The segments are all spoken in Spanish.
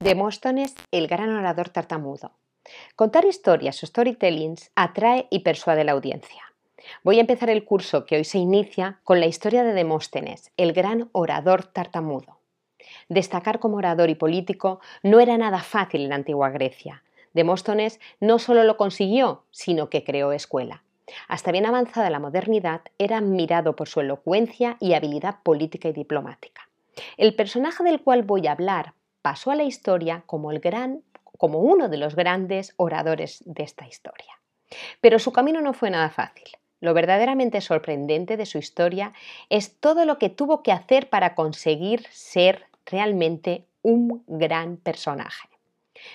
Demóstenes, el gran orador tartamudo. Contar historias o storytellings atrae y persuade a la audiencia. Voy a empezar el curso que hoy se inicia con la historia de Demóstenes, el gran orador tartamudo. Destacar como orador y político no era nada fácil en la antigua Grecia. Demóstenes no solo lo consiguió, sino que creó escuela. Hasta bien avanzada la modernidad, era admirado por su elocuencia y habilidad política y diplomática. El personaje del cual voy a hablar pasó a la historia como, el gran, como uno de los grandes oradores de esta historia. Pero su camino no fue nada fácil. Lo verdaderamente sorprendente de su historia es todo lo que tuvo que hacer para conseguir ser realmente un gran personaje.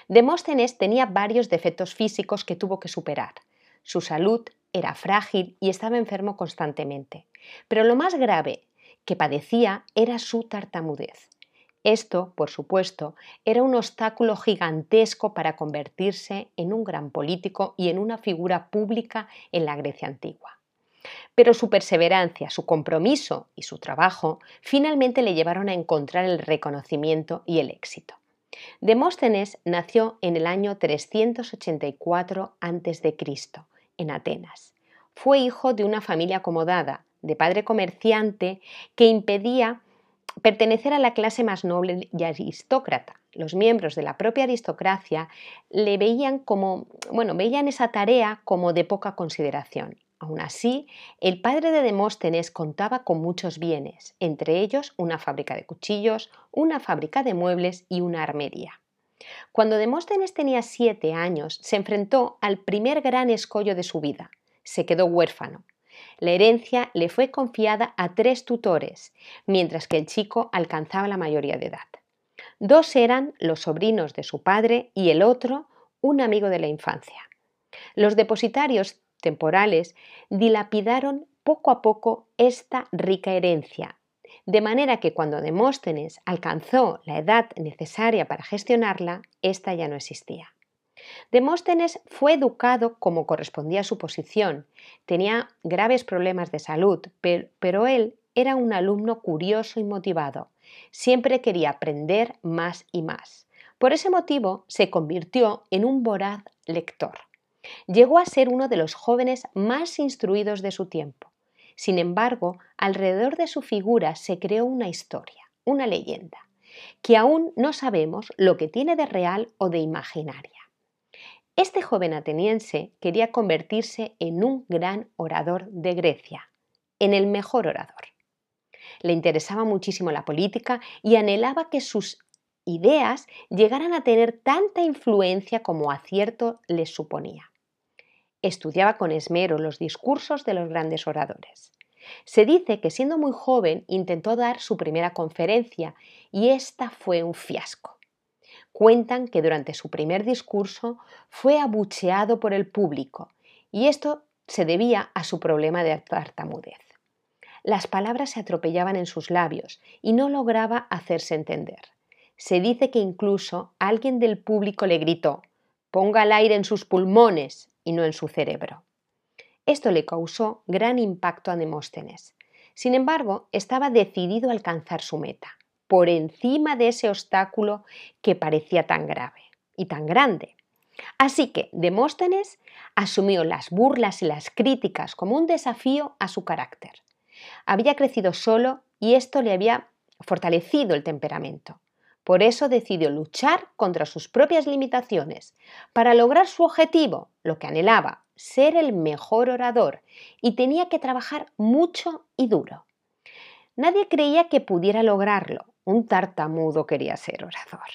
Demóstenes tenía varios defectos físicos que tuvo que superar. Su salud era frágil y estaba enfermo constantemente. Pero lo más grave que padecía era su tartamudez. Esto, por supuesto, era un obstáculo gigantesco para convertirse en un gran político y en una figura pública en la Grecia antigua. Pero su perseverancia, su compromiso y su trabajo finalmente le llevaron a encontrar el reconocimiento y el éxito. Demóstenes nació en el año 384 a.C., en Atenas. Fue hijo de una familia acomodada, de padre comerciante, que impedía pertenecer a la clase más noble y aristócrata. Los miembros de la propia aristocracia le veían como, bueno, veían esa tarea como de poca consideración. Aún así, el padre de Demóstenes contaba con muchos bienes, entre ellos una fábrica de cuchillos, una fábrica de muebles y una armería. Cuando Demóstenes tenía siete años, se enfrentó al primer gran escollo de su vida. Se quedó huérfano. La herencia le fue confiada a tres tutores, mientras que el chico alcanzaba la mayoría de edad. Dos eran los sobrinos de su padre y el otro un amigo de la infancia. Los depositarios temporales dilapidaron poco a poco esta rica herencia, de manera que cuando Demóstenes alcanzó la edad necesaria para gestionarla, ésta ya no existía. Demóstenes fue educado como correspondía a su posición. Tenía graves problemas de salud, pero él era un alumno curioso y motivado. Siempre quería aprender más y más. Por ese motivo se convirtió en un voraz lector. Llegó a ser uno de los jóvenes más instruidos de su tiempo. Sin embargo, alrededor de su figura se creó una historia, una leyenda, que aún no sabemos lo que tiene de real o de imaginaria. Este joven ateniense quería convertirse en un gran orador de Grecia, en el mejor orador. Le interesaba muchísimo la política y anhelaba que sus ideas llegaran a tener tanta influencia como acierto les suponía. Estudiaba con esmero los discursos de los grandes oradores. Se dice que siendo muy joven intentó dar su primera conferencia y esta fue un fiasco. Cuentan que durante su primer discurso fue abucheado por el público y esto se debía a su problema de tartamudez. Las palabras se atropellaban en sus labios y no lograba hacerse entender. Se dice que incluso alguien del público le gritó ponga el aire en sus pulmones y no en su cerebro. Esto le causó gran impacto a Demóstenes. Sin embargo, estaba decidido a alcanzar su meta por encima de ese obstáculo que parecía tan grave y tan grande. Así que Demóstenes asumió las burlas y las críticas como un desafío a su carácter. Había crecido solo y esto le había fortalecido el temperamento. Por eso decidió luchar contra sus propias limitaciones para lograr su objetivo, lo que anhelaba, ser el mejor orador, y tenía que trabajar mucho y duro. Nadie creía que pudiera lograrlo, un tartamudo quería ser orador.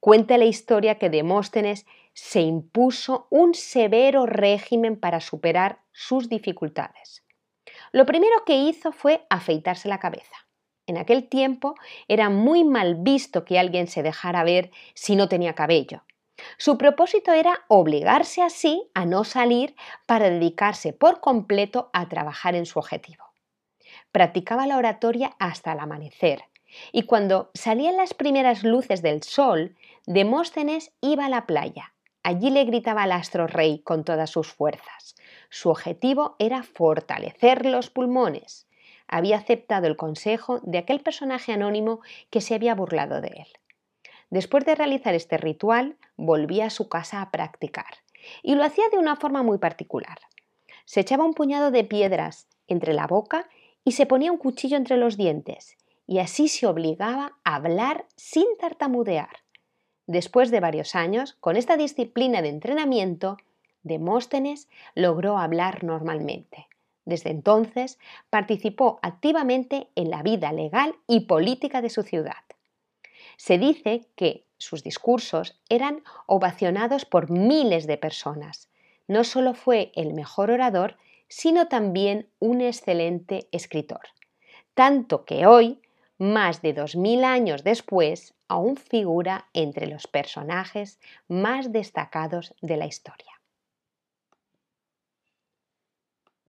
Cuenta la historia que Demóstenes se impuso un severo régimen para superar sus dificultades. Lo primero que hizo fue afeitarse la cabeza. En aquel tiempo era muy mal visto que alguien se dejara ver si no tenía cabello. Su propósito era obligarse así a no salir para dedicarse por completo a trabajar en su objetivo. Practicaba la oratoria hasta el amanecer, y cuando salían las primeras luces del sol, Demóstenes iba a la playa. Allí le gritaba al astro rey con todas sus fuerzas. Su objetivo era fortalecer los pulmones. Había aceptado el consejo de aquel personaje anónimo que se había burlado de él. Después de realizar este ritual, volvía a su casa a practicar, y lo hacía de una forma muy particular. Se echaba un puñado de piedras entre la boca y se ponía un cuchillo entre los dientes, y así se obligaba a hablar sin tartamudear. Después de varios años, con esta disciplina de entrenamiento, Demóstenes logró hablar normalmente. Desde entonces participó activamente en la vida legal y política de su ciudad. Se dice que sus discursos eran ovacionados por miles de personas. No solo fue el mejor orador, sino también un excelente escritor. Tanto que hoy, más de dos mil años después, aún figura entre los personajes más destacados de la historia.